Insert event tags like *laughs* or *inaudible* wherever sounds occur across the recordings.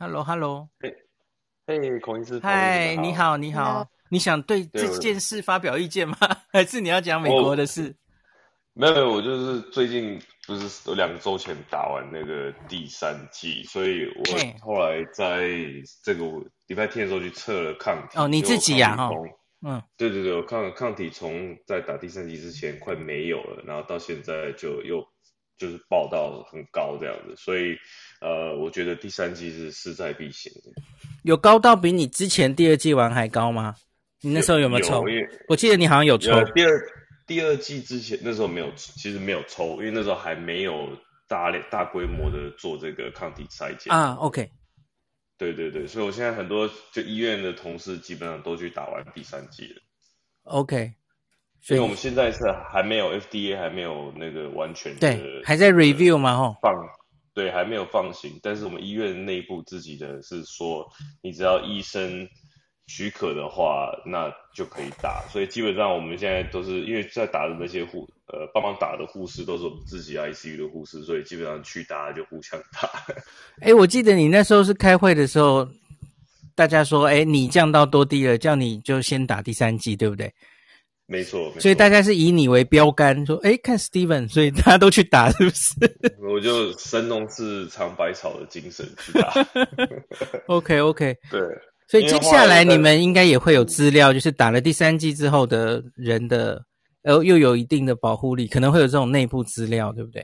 Hello，Hello，嘿，嘿，孔医师，嗨，你好，你好，你想对这件事发表意见吗？*laughs* 还是你要讲美国的事？没有，没有，我就是最近不是两周前打完那个第三剂，所以我后来在这个礼拜天的时候去测了抗体。哦，你自己呀？哈。嗯，对对对，我抗抗体从在打第三剂之前快没有了，然后到现在就又就是报到很高这样子，所以呃，我觉得第三季是势在必行的。有高到比你之前第二季玩还高吗？你那时候有没有抽？有，我记得你好像有抽。有第二第二季之前那时候没有，其实没有抽，因为那时候还没有大量大规模的做这个抗体筛检啊。OK。对对对，所以我现在很多就医院的同事基本上都去打完第三季了。OK，所以我们现在是还没有 FDA 还没有那个完全的对，还在 review 吗？吼，放对还没有放行，但是我们医院内部自己的是说，你只要医生。许可的话，那就可以打。所以基本上我们现在都是因为在打的那些护呃帮忙打的护士都是我们自己 ICU 的护士，所以基本上去打就互相打。*laughs* 哎、我记得你那时候是开会的时候，大家说，哎、你降到多低了，叫你就先打第三剂，对不对？没错。所以大家是以你为标杆，说，哎、欸，看 Steven，所以大家都去打，是不是？我就神农氏尝百草的精神去打。*laughs* OK OK，对。所以接下来你们应该也会有资料，就是打了第三季之后的人的，呃，又有一定的保护力，可能会有这种内部资料，对不对？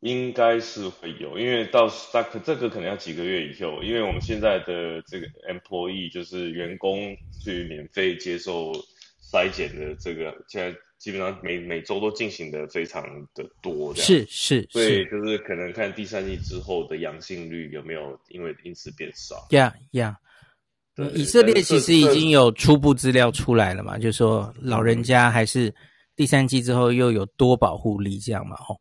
应该是会有，因为到大可这个可能要几个月以后，因为我们现在的这个 employee 就是员工去免费接受筛检的这个，现在基本上每每周都进行的非常的多，这样是是，所以就是可能看第三季之后的阳性率有没有因为因此变少。Yeah, yeah. 以色列其实已经有初步资料出来了嘛，就是说老人家还是第三季之后又有多保护力这样嘛，吼。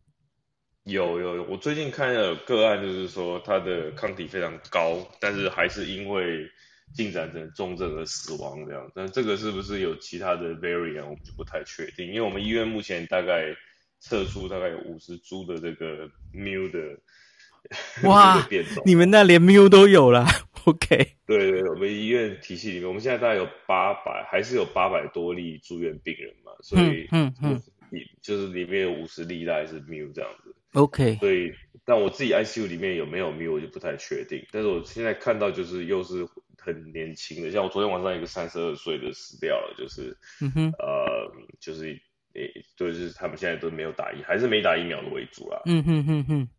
有有有，我最近看了个案，就是说他的抗体非常高，但是还是因为进展成重症和死亡这样。但这个是不是有其他的 variant，我们就不太确定，因为我们医院目前大概测出大概有五十株的这个 mu 的。*laughs* 哇，你们那连 mu 都有了，*laughs* OK？对对，我们医院体系里面，我们现在大概有八百，还是有八百多例住院病人嘛，所以嗯嗯，就是里面有五十例大概是 mu 这样子，OK？所以，但我自己 ICU 里面有没有 mu 我就不太确定，但是我现在看到就是又是很年轻的，像我昨天晚上一个三十二岁的死掉了，就是嗯哼，呃，就是诶，就是他们现在都没有打疫，还是没打疫苗的为主啦，嗯哼哼哼。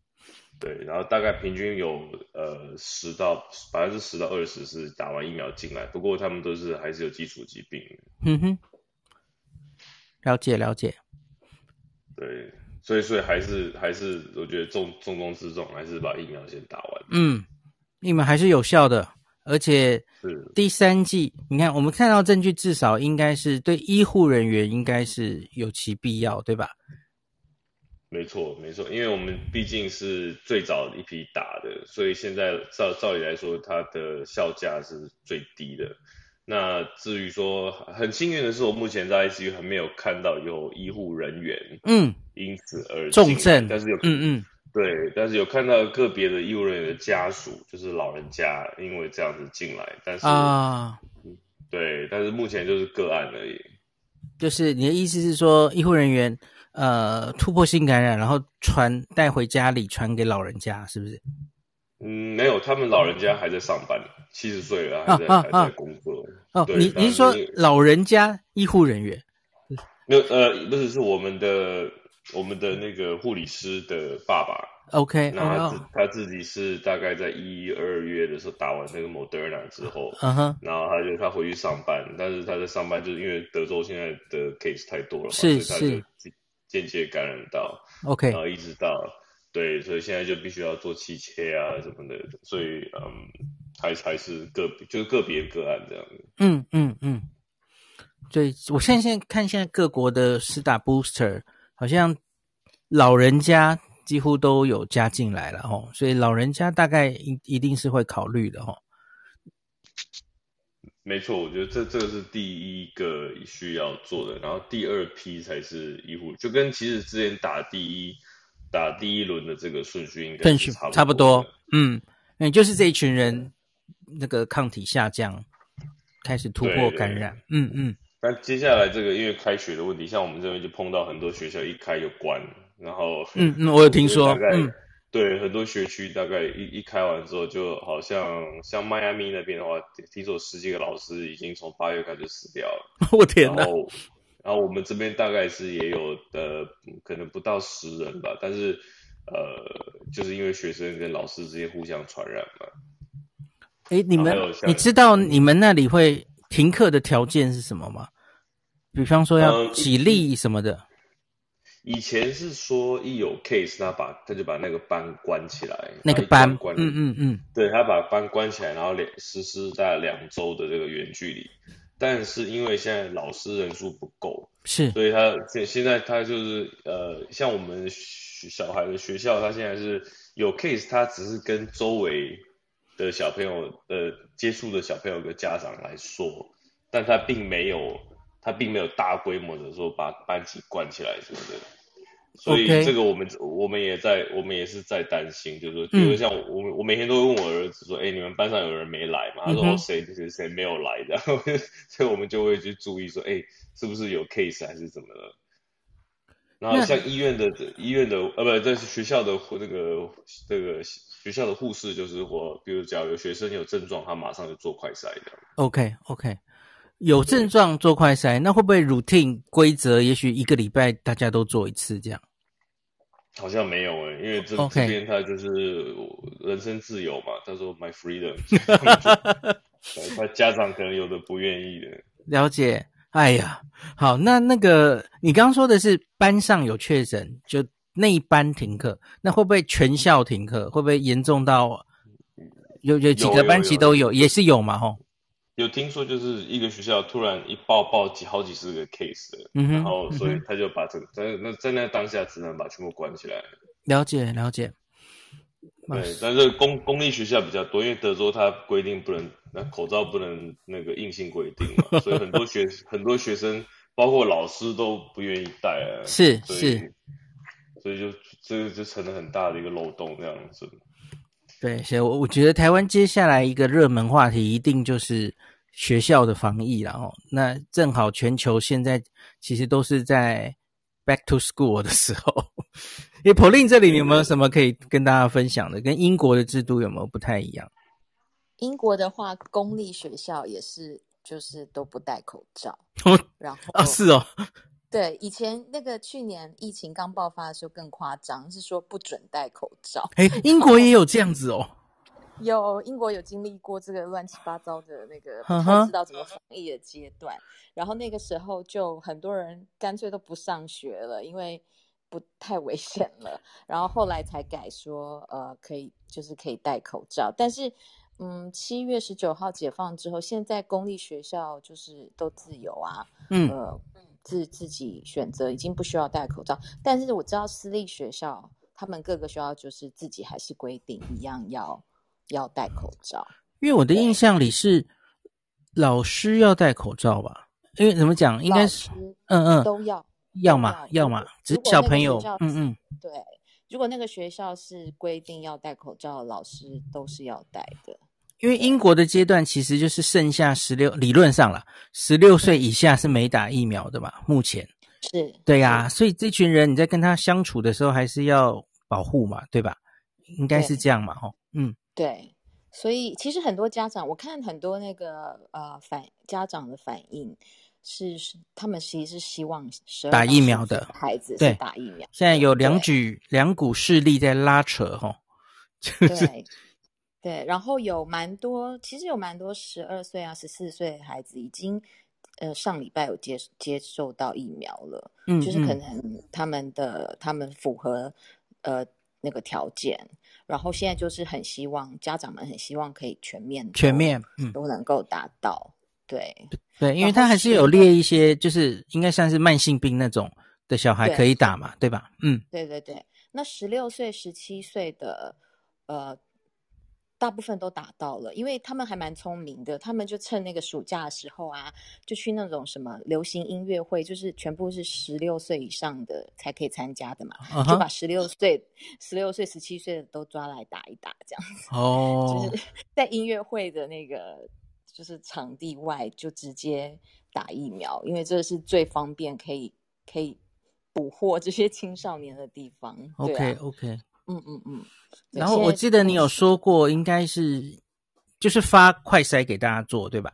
对，然后大概平均有呃十到百分之十到二十是打完疫苗进来，不过他们都是还是有基础疾病。嗯哼，了解了解。对，所以所以还是还是我觉得重重中之重还是把疫苗先打完。嗯，疫苗还是有效的，而且是第三季，你看我们看到证据，至少应该是对医护人员应该是有其必要，对吧？没错，没错，因为我们毕竟是最早一批打的，所以现在照照理来说，它的效价是最低的。那至于说很幸运的是，我目前在 ICU 还没有看到有医护人员嗯因此而重症，但是有嗯嗯对，但是有看到个别的医务人员的家属，就是老人家因为这样子进来，但是啊对，但是目前就是个案而已。就是你的意思是说医护人员？呃，突破性感染，然后传带回家里，传给老人家，是不是？嗯，没有，他们老人家还在上班，七十岁了，还在、啊、还在工作。哦，你你是说老人家医护人员？没有，呃，不是，是我们的我们的那个护理师的爸爸。OK，那他自、oh. 他自己是大概在一二月的时候打完那个 Moderna 之后，嗯哼，然后他就他回去上班，但是他在上班就是因为德州现在的 case 太多了嘛，是所以他就是。间接感染到，OK，然后一直到对，所以现在就必须要做气切啊什么的，所以嗯，还还是个别，就是个别个案这样子。嗯嗯嗯，对，我现在现在看现在各国的施打 booster，好像老人家几乎都有加进来了哦，所以老人家大概一一定是会考虑的哦。没错，我觉得这这个是第一个需要做的，然后第二批才是医护，就跟其实之前打第一打第一轮的这个顺序应该是差不多，差不多，嗯，嗯，就是这一群人那个抗体下降，开始突破感染。嗯嗯。但接下来这个因为开学的问题，像我们这边就碰到很多学校一开就关，然后嗯嗯，我有听说，嗯，对，很多学区大概一一开完之后，就好像像迈阿密那边的话，听说十几个老师已经从八月开始死掉了。*laughs* 我天哪！然后，然后我们这边大概是也有的，可能不到十人吧，但是呃，就是因为学生跟老师之间互相传染嘛。哎，你们你知道你们那里会停课的条件是什么吗？比方说要几例什么的，嗯，以前是说一有 case，他把他就把那个班关起来，那个班关，嗯嗯嗯，对，他把班关起来，然后两实施在两周的这个远距离。但是因为现在老师人数不够，是，所以他现现在他就是呃，像我们小孩的学校，他现在是有 case，他只是跟周围的小朋友呃接触的小朋友的家长来说，但他并没有。他并没有大规模的说把班级关起来什么的，所以这个我们.我们也在我们也是在担心，就是说，比如像我我我每天都会问我儿子说，哎、欸，你们班上有人没来吗？他说谁谁谁没有来的，然 *laughs* 后所以我们就会去注意说，哎、欸，是不是有 case 还是怎么了？然后像医院的医院的呃不，这是学校的那个这个学校的护士就是我，比如假如有学生有症状，他马上就做快筛的。OK OK。有症状做快筛，那会不会 routine 规则？也许一个礼拜大家都做一次这样？好像没有诶、欸，因为这.这边他就是人身自由嘛。他说 my freedom，*laughs* 他家长可能有的不愿意的。了解。哎呀，好，那那个你刚刚说的是班上有确诊，就那一班停课，那会不会全校停课？会不会严重到有有几个班级都有，有，有，有，有，也是有嘛？吼。有听说，就是一个学校突然一爆爆几好几十个 case，嗯，然后所以他就把这个在那在那当下只能把全部关起来。了解了解。对，但是公公立学校比较多，因为德州它规定不能那口罩不能那个硬性规定嘛，所以很多学很多学生包括老师都不愿意戴啊。是是。所以就这个就成了很大的一个漏洞这样子。对，所以我我觉得台湾接下来一个热门话题一定就是学校的防疫了哦。那正好全球现在其实都是在 back to school 的时候。因为 Pauline 这里你有没有什么可以跟大家分享的？跟英国的制度有没有不太一样？英国的话，公立学校也是就是都不戴口罩，*laughs* 然后啊是哦。对，以前那个去年疫情刚爆发的时候更夸张，是说不准戴口罩。哎，英国也有这样子哦。*laughs* 有，英国有经历过这个乱七八糟的那个不太知道怎么防疫的阶段，然后那个时候就很多人干脆都不上学了，因为不太危险了。然后后来才改说，呃，可以就是可以戴口罩。但是，嗯，七月十九号解放之后，现在公立学校就是都自由啊。嗯。呃自自己选择已经不需要戴口罩，但是我知道私立学校，他们各个学校就是自己还是规定一样要要戴口罩。因为我的印象里是老师要戴口罩吧？因为怎么讲，应该是嗯嗯都要要嘛要嘛，只是小朋友嗯嗯对，如果那个学校是规定要戴口罩，老师都是要戴的。因为英国的阶段其实就是剩下十六，理论上了，十六岁以下是没打疫苗的嘛。目前是对呀、啊，所以这群人你在跟他相处的时候还是要保护嘛，对吧？应该是这样嘛，吼，嗯，对。所以其实很多家长，我看很多那个呃反家长的反应是，他们其实是希望打疫苗的孩子对打疫苗。现在有两举两股势力在拉扯，吼，就是。对对，然后有蛮多，其实有蛮多十二岁啊、十四岁的孩子已经，呃，上礼拜有接接受到疫苗了，嗯，就是可能他们的他们符合呃那个条件，然后现在就是很希望家长们很希望可以全面全面嗯都能够达到，嗯、对对，因为他还是有列一些，就是应该算是慢性病那种的小孩可以打嘛，对，对吧？嗯，对对对，那十六岁、十七岁的呃。大部分都打到了，因为他们还蛮聪明的，他们就趁那个暑假的时候啊，就去那种什么流行音乐会，就是全部是十六岁以上的才可以参加的嘛，uh huh. 就把十六岁、十六岁、十七岁的都抓来打一打，这样子。哦，*laughs* oh. 就是在音乐会的那个就是场地外就直接打疫苗，因为这是最方便可以可以捕获这些青少年的地方。OK OK。嗯嗯嗯，然后我记得你有说过，应该是就是发快筛给大家做，对吧？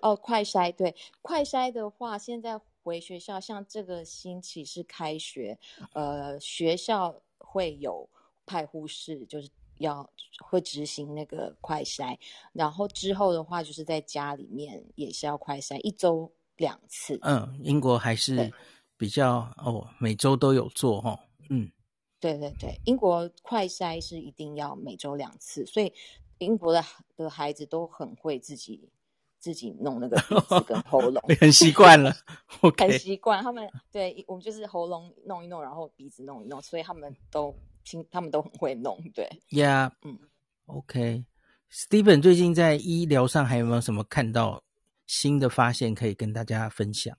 哦，快筛对，快筛的话，现在回学校，像这个星期是开学，呃，学校会有派护士，就是要会执行那个快筛，然后之后的话，就是在家里面也是要快筛，一周两次。嗯，英国还是比较哦，每周都有做哦，嗯。对对对，英国快筛是一定要每周两次，所以英国的的孩子都很会自己自己弄那个鼻子跟喉咙，*laughs* 很习惯了，*laughs* okay. 很习惯。他们对我们就是喉咙弄一弄，然后鼻子弄一弄，所以他们都他们都很会弄。对，Yeah，嗯，OK。Steven 最近在医疗上还有没有什么看到新的发现可以跟大家分享？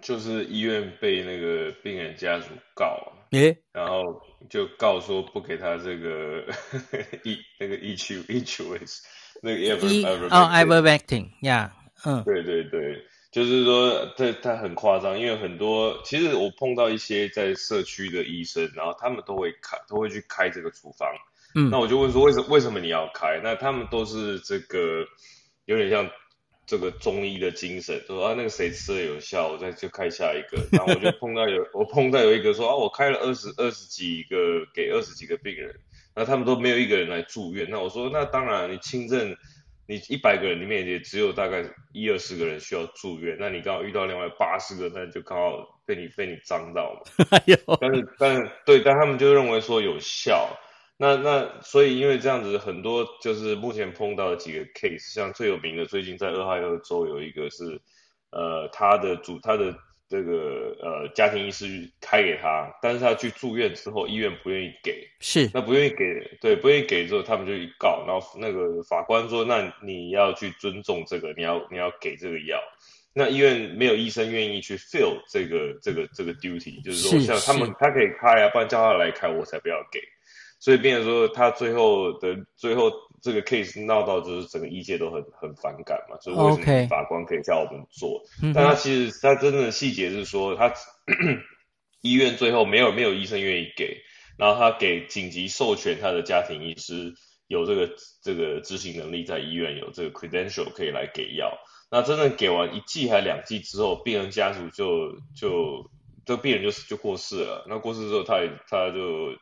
就是医院被那个病人家属告。诶，然后就告说不给他这个 *laughs* 一那个 E Q E Q S 那个 ever 哦 Ivermectin 呀，嗯，对对对，就是说他他很夸张，因为很多其实我碰到一些在社区的医生，然后他们都会开都会去开这个处方，嗯，那我就问说为什么为什么你要开？那他们都是这个有点像。这个中医的精神，说啊那个谁吃了有效，我再去开下一个。然后我就碰到有 *laughs* 我碰到有一个说啊我开了二十二十几个给二十几个病人，那他们都没有一个人来住院。那我说那当然你轻症，你一百个人里面也只有大概一二十个人需要住院，那你刚好遇到另外八十个，那就刚好被你被你脏到嘛。*laughs* 但是但是对，但他们就认为说有效。那那所以因为这样子很多就是目前碰到的几个 case，像最有名的最近在俄亥俄州有一个是，呃他的主他的这个呃家庭医师开给他，但是他去住院之后医院不愿意给，是那不愿意给，对不愿意给之后他们就去告，然后那个法官说那你要去尊重这个，你要你要给这个药，那医院没有医生愿意去 fill 这个这个这个 duty，就是说像他们他可以开啊，不然叫他来开我才不要给。所以变成说，他最后的最后这个 case 闹到就是整个医界都很很反感嘛，所以为什么法官可以叫我们做？Okay. 但他其实他真正的细节是说，他 *coughs* 医院最后没有没有医生愿意给，然后他给紧急授权他的家庭医师有这个这个执行能力，在医院有这个 credential 可以来给药。那真正给完一剂还两剂之后，病人家属就就这个病人就就过世了。那过世之后，他也他就。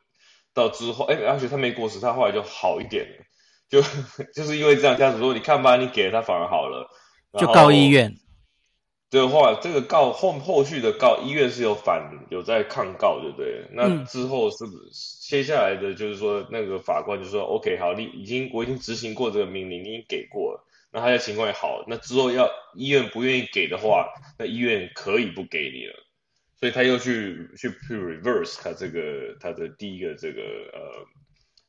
到之后，哎，而且他没过世，他后来就好一点了，就 *laughs* 就是因为这样，家属说，你看吧，你给了他反而好了，就告医院。对，后来这个告后后续的告医院是有反有在抗告，对不对？那之后是不是接下来的就是说，那个法官就说、嗯、，OK，好，你已经我已经执行过这个命令，你已经给过了，那他的情况也好，那之后要医院不愿意给的话，那医院可以不给你了。所以他又去去去 reverse 他这个他的第一个这个呃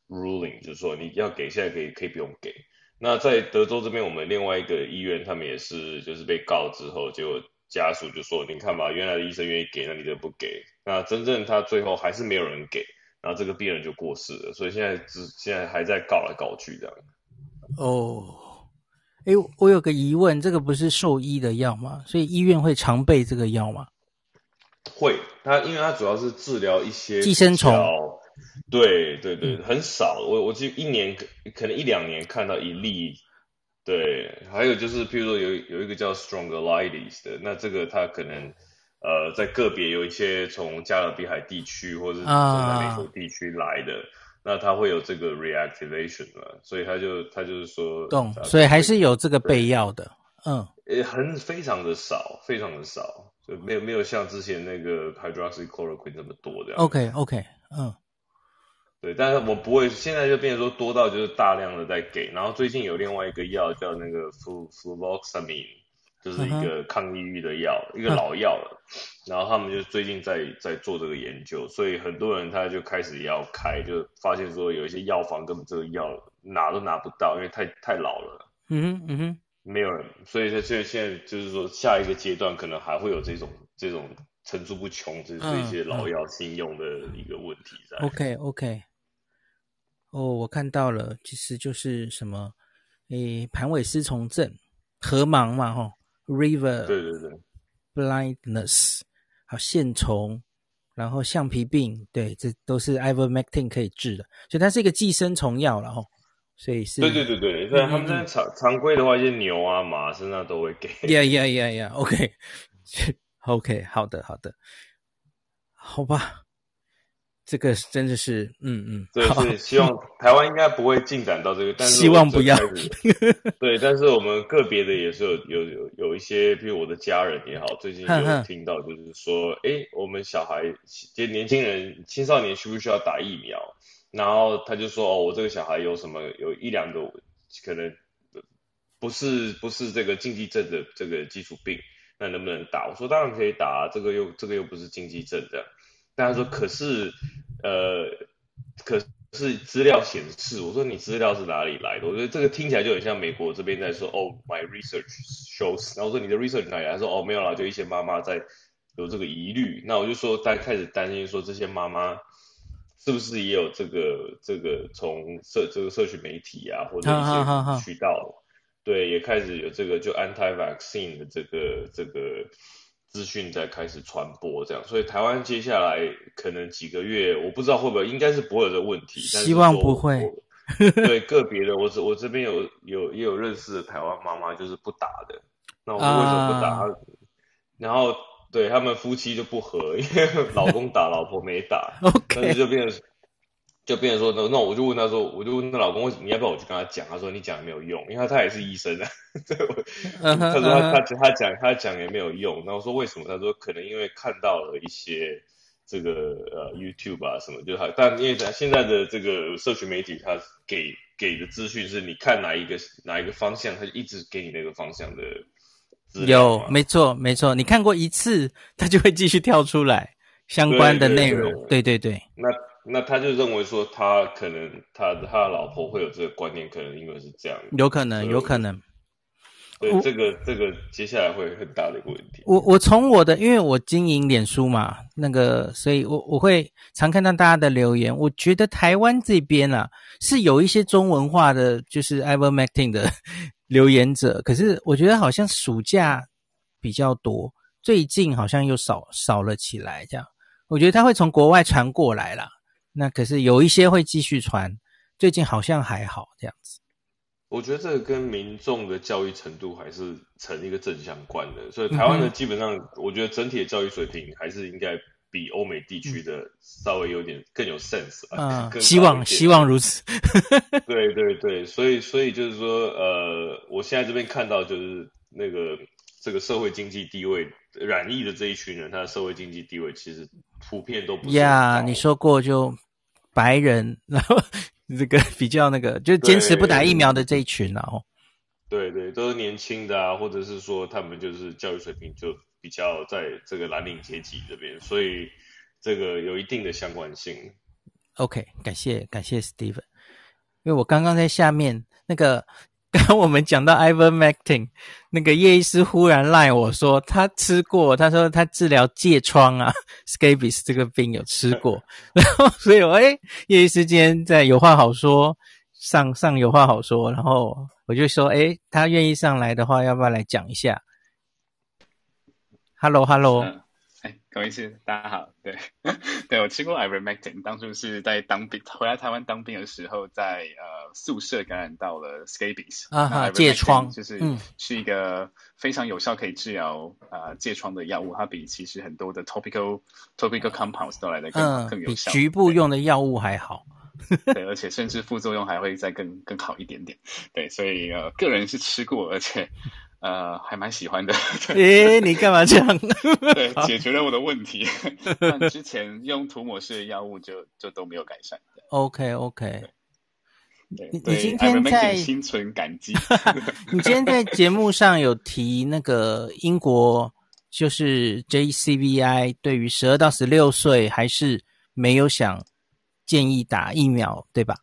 ruling，就是说你要给，现在可以可以不用给。那在德州这边，我们另外一个医院，他们也是就是被告之后，结果家属就说，你看吧，原来的医生愿意给，那你就不给。那真正他最后还是没有人给，然后这个病人就过世了。所以现在只现在还在告来告去这样。哦，哎，我有个疑问，这个不是兽医的药吗？所以医院会常备这个药吗？会，它因为它主要是治疗一些寄生虫，对对对，嗯、很少。我我记一年可能一两年看到一例，对。还有就是，譬如说有有一个叫 Strongylides 的，那这个它可能呃在个别有一些从加勒比海地区或者是从南美洲地区来的，啊、那它会有这个 reactivation 嘛，所以它就它就是说，懂，所以还是有这个备药的，嗯，也很非常的少，非常的少。就没有没有像之前那个 hydroxychloroquine 这么多这样。OK OK，嗯，对，但是我不会，现在就变成说多到就是大量的在给，然后最近有另外一个药叫那个 fluvoxamine，就是一个抗抑郁的药，uh huh. 一个老药了，然后他们就最近在在做这个研究，所以很多人他就开始要开，就发现说有一些药房根本这个药拿都拿不到，因为太太老了。嗯哼，嗯哼，没有人，所以他现在现在就是说，下一个阶段可能还会有这种这种层出不穷，这这些老药新用的一个问题在。OK OK，哦，我看到了，其实就是什么，诶，盘尾丝虫症、河盲嘛，吼，River，对对对，Blindness，好，线虫。然后橡皮病，对，这都是 Ivermectin 可以治的，所以它是一个寄生虫药了哈，所以是。对对对对，所以、他们在常常规的话，一些牛啊、马身上都会给。Yeah yeah yeah yeah，OK，OK，*laughs* okay. okay, 好的好的，好吧。这个真的是，嗯嗯，对，是希望 *laughs* 台湾应该不会进展到这个，但是希望不要。*laughs* 对，但是我们个别的也是有有有有一些，比如我的家人也好，最近有听到就是说，哎，我们小孩，就年轻人、青少年需不需要打疫苗？然后他就说，哦，我这个小孩有什么有一两个可能不是不是这个禁忌症的这个基础病，那能不能打？我说当然可以打，这个又这个又不是禁忌症这样。但他说可是。呃，可是资料显示，我说你资料是哪里来的？我觉得这个听起来就很像美国这边在说，哦，my research shows。然后我说你的 research 哪里？他说哦，没有啦，就一些妈妈在有这个疑虑。那我就说，大家开始担心说，这些妈妈是不是也有这个这个从社这个社区媒体啊，或者一些渠道，对，也开始有这个就 anti-vaccine 的这个这个。资讯在开始传播，这样，所以台湾接下来可能几个月，我不知道会不会，应该是不会有这个问题。希望不会。*laughs* 对个别的，我这我这边有有也有认识的台湾妈妈，就是不打的。那我说为什么不打？啊、然后对他们夫妻就不和，因为 *laughs* 老公打，老婆没打，但是就变成。就变成说，那那我就问他说，我就问他老公，你要不要我去跟他讲？他说你讲也没有用，因为他他也是医生啊。*laughs* 对，他说他他他讲他讲也没有用。然后我说为什么？他说可能因为看到了一些这个呃 YouTube 啊什么，就他但因为咱现在的这个社群媒体，他给给的资讯是你看哪一个哪一个方向，他就一直给你那个方向的。有，没错没错，你看过一次，*laughs* 他就会继续跳出来相关的内容。对对对，对对对那。那他就认为说，他可能他他的老婆会有这个观念，可能因为是这样，有可能，有可能。对，这个这个接下来会很大的一个问题。我我从我的，因为我经营脸书嘛，那个，所以我我会常看到大家的留言。我觉得台湾这边啊，是有一些中文化的，就是 Ivermectin 的留言者，可是我觉得好像暑假比较多，最近好像又少少了起来。这样，我觉得他会从国外传过来啦。那可是有一些会继续传，最近好像还好这样子。我觉得这个跟民众的教育程度还是成一个正相关的，所以台湾的基本上，我觉得整体的教育水平还是应该比欧美地区的稍微有点更有 sense 啊。嗯，希望希望如此。*laughs* *laughs* 对对对，所以所以就是说，呃，我现在这边看到就是那个这个社会经济地位染疫的这一群人，他的社会经济地位其实。普遍都不一样。呀，你说过就白人，*laughs* 然后这个比较那个，就坚持不打疫苗的这一群，然后对对，都是年轻的啊，或者是说他们就是教育水平就比较在这个蓝领阶级这边，所以这个有一定的相关性。OK，感谢感谢 Steven，因为我刚刚在下面那个。刚我们讲到 Ivan Mecting 那个叶医师忽然赖我说他吃过，他说他治疗疥疮啊，scabies 这个病有吃过，*laughs* 然后所以我哎叶医师今天在有话好说，上上有话好说，然后我就说哎他愿意上来的话，要不要来讲一下？Hello Hello。嗯各位是大家好，对，*laughs* 对我吃过 Ivermectin，当初是在当兵，回来台湾当兵的时候在，在呃宿舍感染到了 scabies 啊哈，疥疮，就是、嗯、是一个非常有效可以治疗啊疥疮的药物，它比其实很多的 topical topical compounds 都来的更、嗯、更有效，比局部用的药物还好，*laughs* 对，而且甚至副作用还会再更更好一点点，对，所以呃个人是吃过，而且。呃，还蛮喜欢的。诶、欸，你干嘛这样？*laughs* 对，解决了我的问题。但之前用涂抹式的药物就就都没有改善。OK OK。对，你你今天在心存感激。*laughs* *laughs* 你今天在节目上有提那个英国，就是 JCVI 对于十二到十六岁还是没有想建议打疫苗，对吧？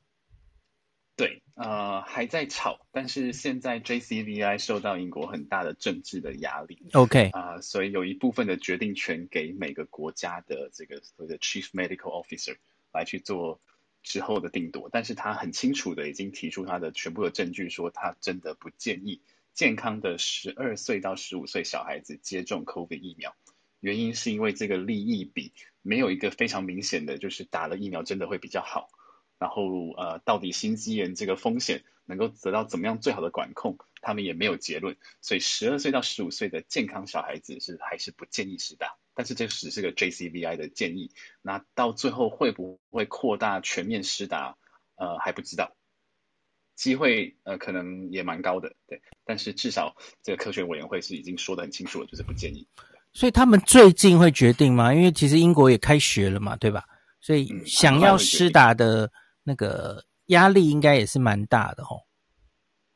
呃，还在吵，但是现在 JCVI 受到英国很大的政治的压力，OK 啊、呃，所以有一部分的决定权给每个国家的这个所谓的 Chief Medical Officer 来去做之后的定夺，但是他很清楚的已经提出他的全部的证据，说他真的不建议健康的十二岁到十五岁小孩子接种 COVID 疫苗，原因是因为这个利益比没有一个非常明显的，就是打了疫苗真的会比较好。然后呃，到底心肌炎这个风险能够得到怎么样最好的管控，他们也没有结论。所以十二岁到十五岁的健康小孩子是还是不建议施打。但是这只是个 JCVI 的建议，那到最后会不会扩大全面施打，呃还不知道，机会呃可能也蛮高的，对。但是至少这个科学委员会是已经说得很清楚了，就是不建议。所以他们最近会决定吗？因为其实英国也开学了嘛，对吧？所以想要施打的。嗯那个压力应该也是蛮大的吼，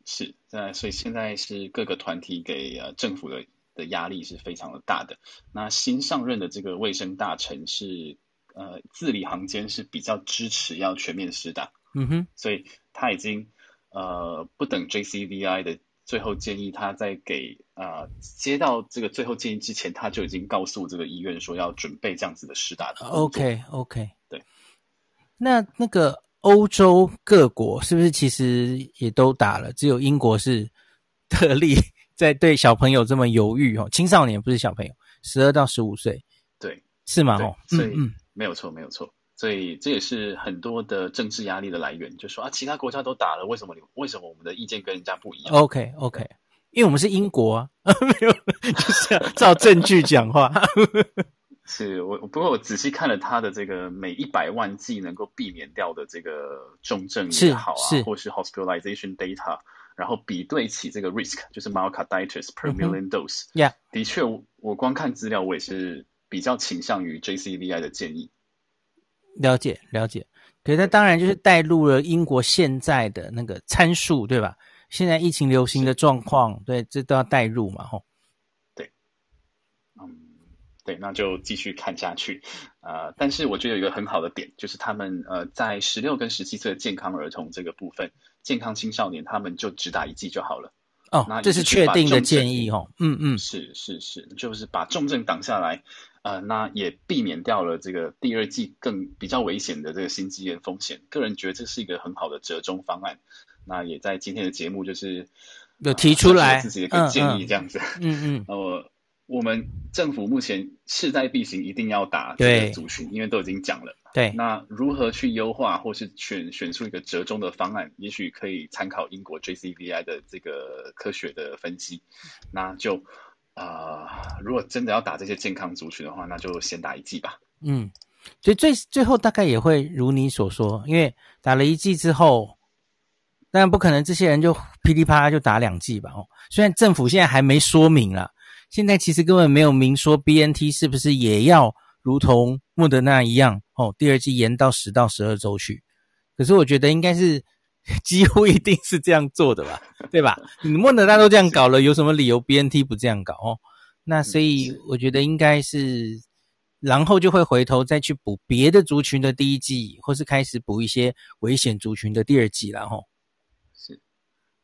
是，那所以现在是各个团体给呃政府的的压力是非常的大的。那新上任的这个卫生大臣是呃字里行间是比较支持要全面施打，嗯哼，所以他已经呃不等 JCVI 的最后建议，他在给呃接到这个最后建议之前，他就已经告诉这个医院说要准备这样子的施打的。OK OK，对，那那个。欧洲各国是不是其实也都打了？只有英国是特例 *laughs* 在对小朋友这么犹豫哦。青少年不是小朋友，十二到十五岁，对，是吗？哦，所以嗯，没有错，没有错。所以这也是很多的政治压力的来源，就说啊，其他国家都打了，为什么你为什么我们的意见跟人家不一样？OK OK，因为我们是英国啊，*laughs* 没有，*laughs* 就是要照证据讲话。是我，不过我仔细看了他的这个每一百万剂能够避免掉的这个重症也好啊，是或是 hospitalization data，然后比对起这个 risk，就是 myocarditis per million dose，嗯、yeah. 的确我，我光看资料，我也是比较倾向于 JCVI 的建议。了解了解，对，那当然就是带入了英国现在的那个参数，对吧？现在疫情流行的状况，对，这都要带入嘛，吼。对，那就继续看下去，呃，但是我觉得有一个很好的点，就是他们呃在十六跟十七岁的健康儿童这个部分，健康青少年他们就只打一剂就好了。哦，那这是确定的建议哦。嗯嗯，是是是，就是把重症挡下来，呃，那也避免掉了这个第二季更比较危险的这个心肌炎风险。个人觉得这是一个很好的折中方案。那也在今天的节目就是有提出来、呃、自己的一个建议这样子。嗯嗯，呃。*laughs* 我们政府目前势在必行，一定要打这个族群，因为都已经讲了。对，那如何去优化，或是选选出一个折中的方案，也许可以参考英国 JCVI 的这个科学的分析。那就啊、呃，如果真的要打这些健康族群的话，那就先打一剂吧。嗯，所以最最后大概也会如你所说，因为打了一剂之后，当然不可能这些人就噼里啪啦就打两剂吧。哦，虽然政府现在还没说明了。现在其实根本没有明说 BNT 是不是也要如同莫德纳一样哦，第二季延到十到十二周去。可是我觉得应该是 *laughs* 几乎一定是这样做的吧，*laughs* 对吧？你莫德纳都这样搞了，有什么理由 BNT 不这样搞哦？那所以我觉得应该是，然后就会回头再去补别的族群的第一季，或是开始补一些危险族群的第二季然后。是，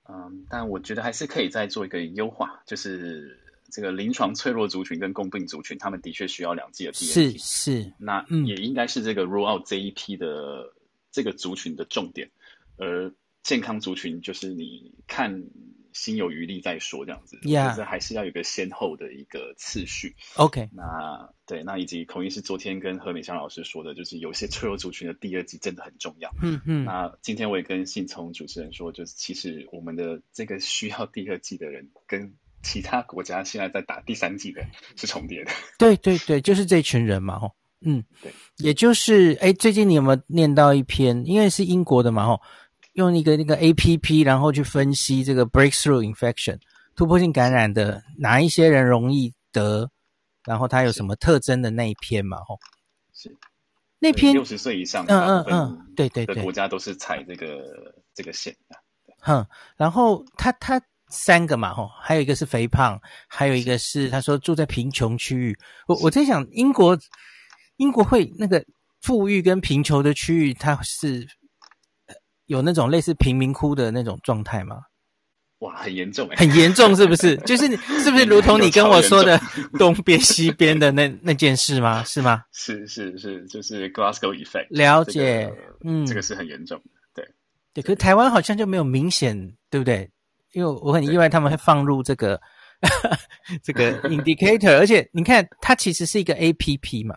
嗯，但我觉得还是可以再做一个优化，就是。这个临床脆弱族群跟共病族群，他们的确需要两剂的 BNT，是是，那也应该是这个 rule out 这一批的这个族群的重点，而健康族群就是你看心有余力再说这样子，呀，就是还是要有个先后的一个次序。OK，那对，那以及孔医师昨天跟何美香老师说的，就是有些脆弱族群的第二剂真的很重要。嗯嗯，那今天我也跟信聪主持人说，就是其实我们的这个需要第二剂的人跟其他国家现在在打第三季的是重叠的，*laughs* 对对对，就是这群人嘛，吼，嗯，对，也就是，哎，最近你有没有念到一篇？因为是英国的嘛，吼，用一个那个 APP，然后去分析这个 breakthrough infection 突破性感染的哪一些人容易得，然后它有什么特征的那一篇嘛，吼，是。那篇六十岁以上，嗯嗯嗯，对对对，的国家都是采这个这个线的，哼，然后他他。三个嘛，吼，还有一个是肥胖，还有一个是他说住在贫穷区域。我我在想，英国英国会那个富裕跟贫穷的区域，它是有那种类似贫民窟的那种状态吗？哇，很严重哎，很严重是不是？*laughs* 就是是不是如同你跟我说的东边西边的那 *laughs* 那件事吗？是吗？是是是，就是 Glasgow Effect。了解，这个、嗯，这个是很严重的，对对。可是台湾好像就没有明显，对不对？因为我很意外他们会放入这个 *laughs* 这个 *laughs* indicator，而且你看它其实是一个 APP 嘛，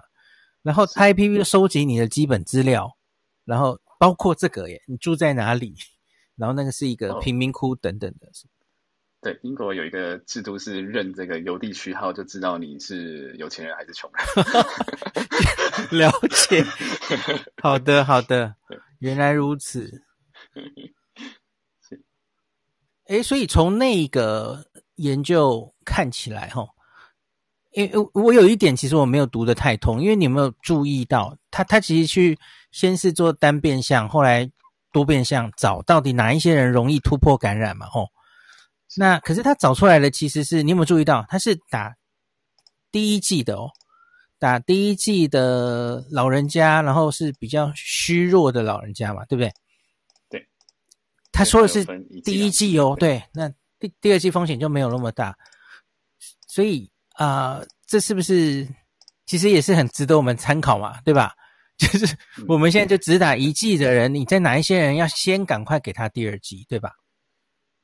然后它 APP 就收集你的基本资料，然后包括这个耶，你住在哪里？*laughs* 然后那个是一个贫民窟等等的，哦。对，英国有一个制度是认这个邮递区号就知道你是有钱人还是穷人。了解。好的，好的，原来如此。哎，所以从那个研究看起来，哈，因为我有一点其实我没有读得太通，因为你有没有注意到，他他其实去先是做单变相，后来。多变相找到底哪一些人容易突破感染嘛？哦，那可是他找出来的其实是你有没有注意到？他是打第一季的哦，打第一季的老人家，然后是比较虚弱的老人家嘛，对不？对，他说的是第一季哦，对，那第第二季风险就没有那么大，所以啊、呃，这是不是其实也是很值得我们参考嘛，对吧？*laughs* 就是我们现在就只打一季的人，你在哪一些人要先赶快给他第二季，对吧？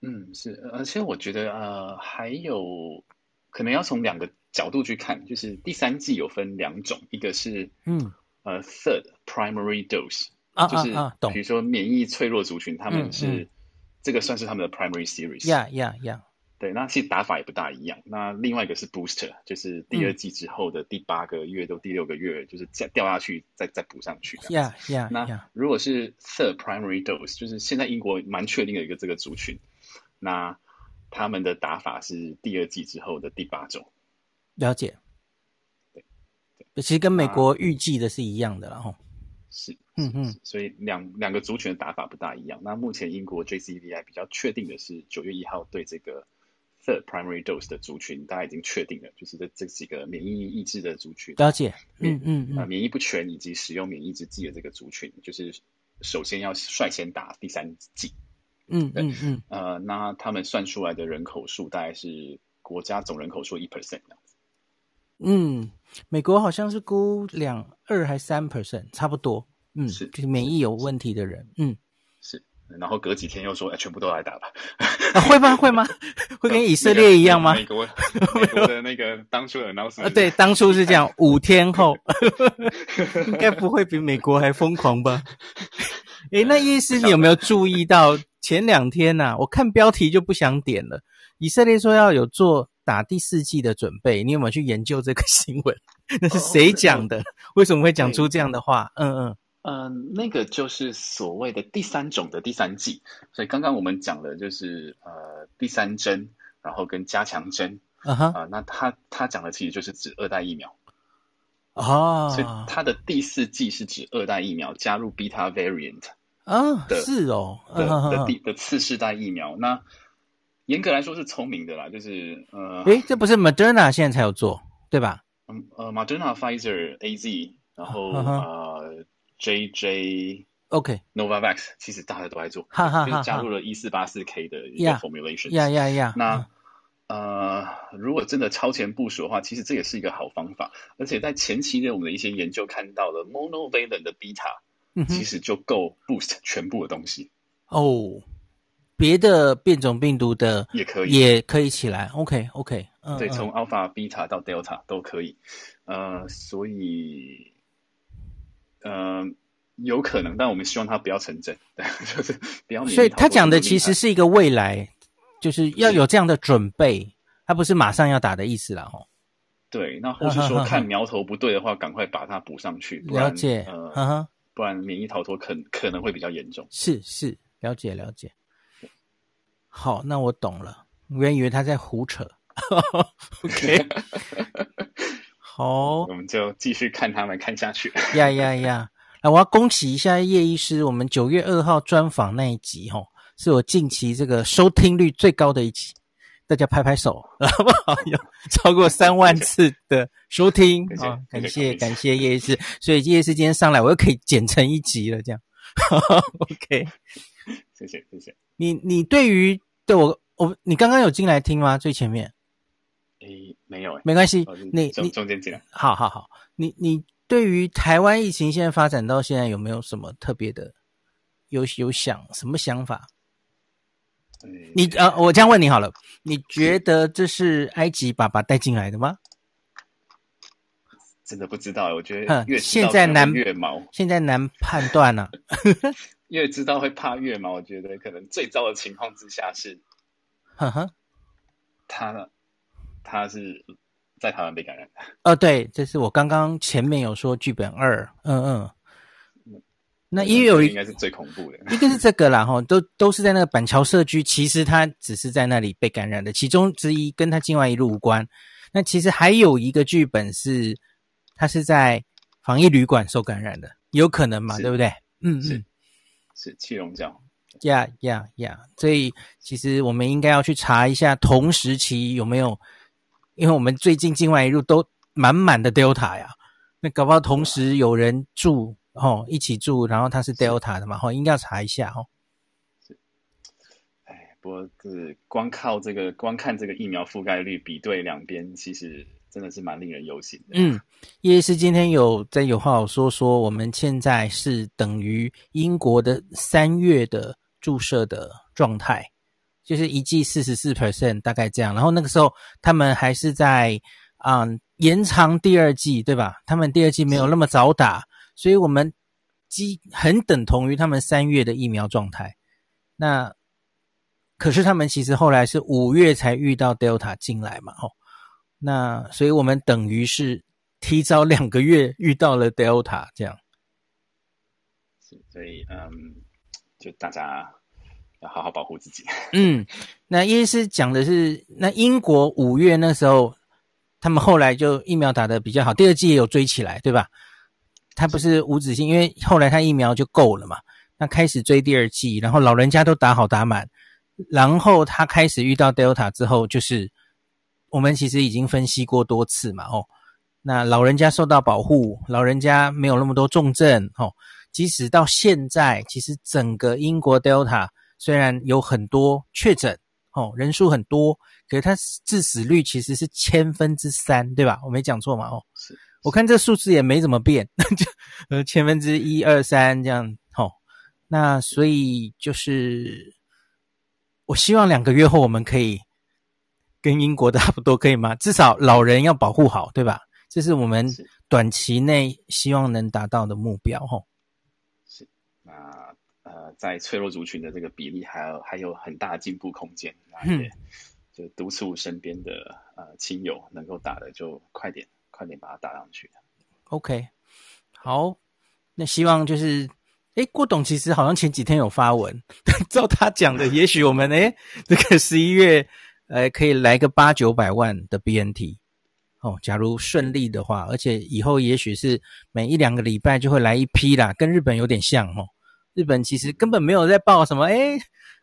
嗯，是，而且我觉得呃，还有可能要从两个角度去看，就是第三季有分两种，一个是嗯呃 third primary dose，啊就是啊懂，比如说免疫脆弱族群，他们是、这个算是他们的 primary series，yeah yeah yeah。对，那其实打法也不大一样。那另外一个是 booster，就是第二季之后的第八个月到第六个月，嗯、就是再掉下去再再补上去。Yeah, yeah.，那如果是 third primary dose，就是现在英国蛮确定的一个这个族群，那他们的打法是第二季之后的第八周。了解。对，对，其实跟美国预计的是一样的，然后是，嗯嗯，所以两两个族群的打法不大一样。那目前英国 JCVI 比较确定的是九月一号对这个。third primary dose 的族群，大家已经确定了，就是这这几个免疫抑制的族群。了解，嗯嗯嗯，啊，免疫不全以及使用免疫制剂的这个族群，就是首先要率先打第三剂。嗯嗯嗯，呃，那他们算出来的人口数大概是国家总人口数一 percent。嗯，美国好像是估两二还三 percent，差不多。嗯，是，就是免疫有问题的人。嗯。是然后隔几天又说，哎，全部都来打吧。啊，会吗？会吗？*laughs* 会跟以色列一样吗？美国，美国的那个当初的 announcement 啊，对，当初是这样，*laughs* 五天后，应该不会比美国还疯狂吧？*laughs* 哎，那意思你有没有注意到前两天呐、啊？我看标题就不想点了。以色列说要有做打第四季的准备，你有没有去研究这个 *laughs* 新闻？那是谁讲的？为什么会讲出这样的话？嗯嗯。嗯、呃，那个就是所谓的第三种的第三剂，所以刚刚我们讲的就是呃第三针，然后跟加强针，啊哈，啊，那他他讲的其实就是指二代疫苗，哦，所以他的第四剂是指二代疫苗加入 Beta variant 啊，是哦，的的第的次世代疫苗，那严格来说是聪明的啦，就是呃，诶，这不是 Moderna 现在才有做对吧？嗯呃，Moderna、Pfizer、AZ，然后呃。J J OK Novavax 其实大家都在做，哈哈哈哈就是加入了一四八四 K 的一个 formulation。呀呀呀！那呃，如果真的超前部署的话，其实这也是一个好方法。而且在前期的我们的一些研究看到了 monovalent 的 beta，、嗯、其实就够 boost 全部的东西。哦，别的变种病毒的也可以，也可以起来。OK OK，嗯，对，从 alpha、beta 到 delta 都可以。呃，所以。呃，有可能，但我们希望它不要成真，对，*laughs* 就是不要。所以他讲的其实是一个未来，就是要有这样的准备，他不是马上要打的意思啦。吼。对，那或是说看苗头不对的话，赶快把它补上去。了解，呃，不然免疫逃脱可可能会比较严重。是是，了解了解。好，那我懂了。我原以为他在胡扯。*laughs* OK。*laughs* 好，我们就继续看他们看下去。呀呀呀！来，我要恭喜一下叶医师，我们九月二号专访那一集，吼，是我近期这个收听率最高的一集，大家拍拍手，*laughs* 好不好？有超过三万次的收听啊！感谢感谢叶医师，所以叶医师今天上来，我又可以剪成一集了，这样。OK，谢谢谢谢。你你对于对我我你刚刚有进来听吗？最前面？诶，没有诶，没关系，哦、你你中间进来。好好好，你你对于台湾疫情现在发展到现在有没有什么特别的？有有想什么想法？嗯、你呃，我这样问你好了，你觉得这是埃及爸爸带进来的吗？真的不知道，我觉得越现在难越毛，现在难判断了、啊。*laughs* 越知道会怕越嘛，我觉得可能最糟的情况之下是，呵呵，他他是在台湾被感染的。哦，对，这是我刚刚前面有说剧本二，嗯嗯。那因为有一应该是最恐怖的，一个是这个啦，哈，都都是在那个板桥社区，其实他只是在那里被感染的，其中之一跟他境外一路无关。那其实还有一个剧本是，他是在防疫旅馆受感染的，有可能嘛，对不对？嗯是嗯，是气溶胶，呀呀呀，所以其实我们应该要去查一下同时期有没有，因为我们最近境外一路都满满的 Delta 呀，那搞不好同时有人住。哦，一起住，然后他是。Delta 的嘛，吼，应该要查一下哦。是，哎，不过是光靠这个，光看这个疫苗覆盖率比对两边，其实真的是蛮令人忧心的。嗯，叶医师今天有在有话好说，说我们现在是等于英国的三月的注射的状态，就是一剂四十四 percent，大概这样。然后那个时候他们还是在啊、嗯、延长第二剂，对吧？他们第二剂没有那么早打。所以我们基很等同于他们三月的疫苗状态，那可是他们其实后来是五月才遇到 Delta 进来嘛，吼，那所以我们等于是提早两个月遇到了 Delta 这样，是，所以嗯，就大家要好好保护自己。*laughs* 嗯，那叶医师讲的是，那英国五月那时候，他们后来就疫苗打的比较好，第二季也有追起来，对吧？他不是无止境，因为后来他疫苗就够了嘛，那开始追第二季，然后老人家都打好打满，然后他开始遇到 Delta 之后，就是我们其实已经分析过多次嘛，哦，那老人家受到保护，老人家没有那么多重症，哦，即使到现在，其实整个英国 Delta 虽然有很多确诊，哦，人数很多，可是它致死率其实是千分之三，对吧？我没讲错嘛，哦，是。我看这数字也没怎么变，就 *laughs* 呃千分之一二三这样，吼、哦，那所以就是我希望两个月后我们可以跟英国差不多，可以吗？至少老人要保护好，对吧？这是我们短期内希望能达到的目标，吼、哦。是，那呃，在脆弱族群的这个比例还有还有很大的进步空间，嗯，就督促身边的呃亲友能够打的就快点。快点把它打上去。OK，好，那希望就是，诶，郭董其实好像前几天有发文，*laughs* 照他讲的，也许我们诶，这个十一月，呃，可以来个八九百万的 BNT 哦，假如顺利的话，而且以后也许是每一两个礼拜就会来一批啦，跟日本有点像哦。日本其实根本没有在报什么，诶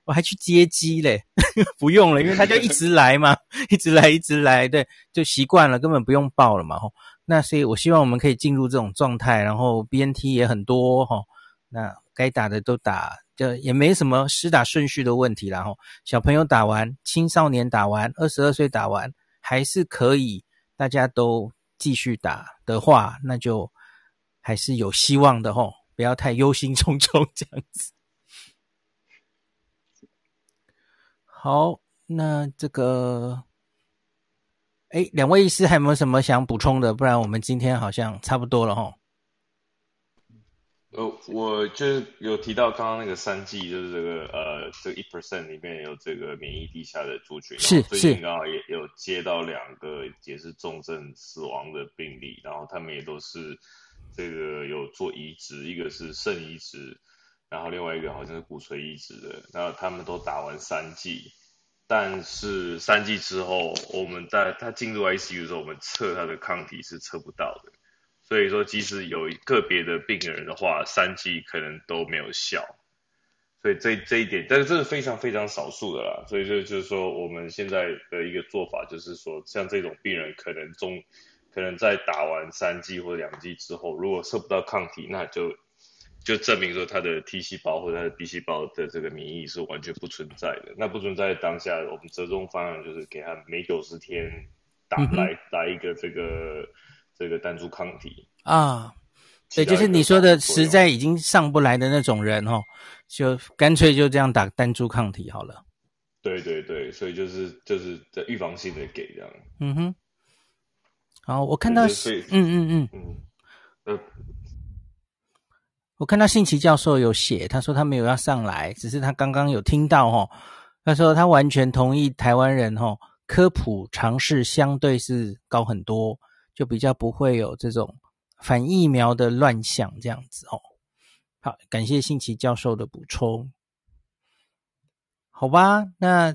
我还去接机嘞，*laughs* 不用了，因为他就一直来嘛，一直来，一直来，对，就习惯了，根本不用报了嘛，吼。那所以，我希望我们可以进入这种状态，然后 BNT 也很多，吼。那该打的都打，就也没什么施打顺序的问题啦，吼。小朋友打完，青少年打完，二十二岁打完，还是可以，大家都继续打的话，那就还是有希望的，吼。不要太忧心忡忡这样子。好，那这个，哎，两位医师还有没有什么想补充的？不然我们今天好像差不多了齁。呃，我就是有提到刚刚那个三剂，就是这个呃，这一 percent 里面有这个免疫低下的族群，是是，最近刚好也有接到两个也是重症死亡的病例，然后他们也都是这个有做移植，一个是肾移植。然后另外一个好像是骨髓移植的，然后他们都打完三剂，但是三剂之后，我们在他进入 ICU 的时候，我们测他的抗体是测不到的。所以说，即使有个别的病人的话，三剂可能都没有效。所以这这一点，但是这是非常非常少数的啦。所以就就是说，我们现在的一个做法就是说，像这种病人可能中，可能在打完三剂或两剂之后，如果测不到抗体，那就。就证明说他的 T 细胞或者他的 B 细胞的这个免疫是完全不存在的。那不存在的当下，我们折中方案就是给他每九十天打来来一个这个这个单株抗体啊。对，就是你说的实在已经上不来的那种人哦，就干脆就这样打单株抗体好了。对对对，所以就是就是在预防性的给这样。嗯哼。好，我看到，嗯嗯嗯嗯，呃，我看到信奇教授有写，他说他没有要上来，只是他刚刚有听到哦，他说他完全同意台湾人哦，科普常识相对是高很多，就比较不会有这种反疫苗的乱象这样子哦。好，感谢信奇教授的补充。好吧，那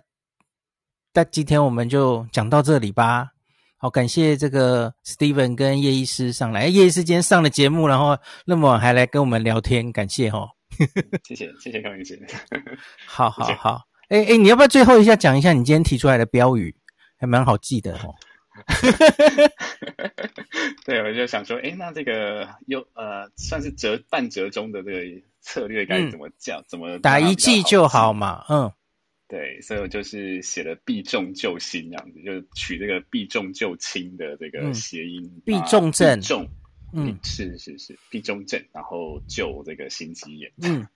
那今天我们就讲到这里吧。好，感谢这个 Steven 跟叶医师上来。叶医师今天上了节目，然后那么晚还来跟我们聊天，感谢哈。*laughs* 谢谢，谢谢康医师。好好好，哎哎，你要不要最后一下讲一下你今天提出来的标语，还蛮好记的哦。*laughs* 对，我就想说，哎，那这个又呃，算是折半折中的这个策略该怎么讲？嗯、怎么打一剂就好嘛？嗯。对，所以我就是写了避重就轻这样子，就取这个避重就轻的这个谐音，避重症，重，嗯，是是是，避重症，然后救这个心肌炎。嗯，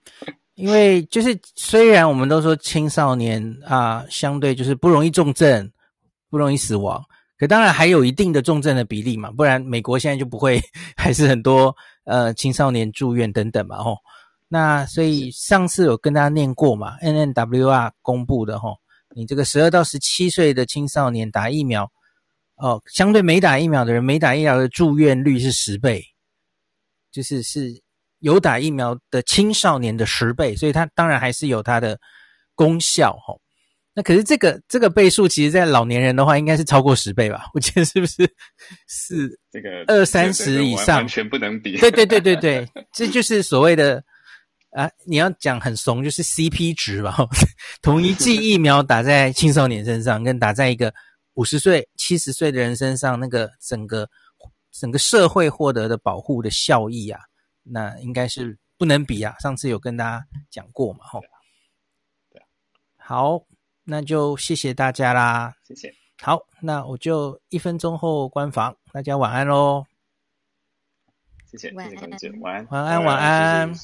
因为就是虽然我们都说青少年啊，相对就是不容易重症，不容易死亡，可当然还有一定的重症的比例嘛，不然美国现在就不会 *laughs* 还是很多呃青少年住院等等嘛，吼。那所以上次有跟大家念过嘛，NNWR 公布的吼，你这个十二到十七岁的青少年打疫苗，哦，相对没打疫苗的人，没打疫苗的住院率是十倍，就是是有打疫苗的青少年的十倍，所以它当然还是有它的功效齁。那可是这个这个倍数，其实在老年人的话，应该是超过十倍吧？我觉得是不是是 *laughs* 这个二三十以上，完全不能比。对对对对对，这就是所谓的。啊，你要讲很怂，就是 CP 值吧。*laughs* 同一剂疫苗打在青少年身上，跟打在一个五十岁、七十岁的人身上，那个整个整个社会获得的保护的效益啊，那应该是不能比啊。上次有跟大家讲过嘛，吼。对啊。好，那就谢谢大家啦。谢谢。好，那我就一分钟后关房，大家晚安喽。谢谢，谢谢关姐，晚安，晚安，晚安。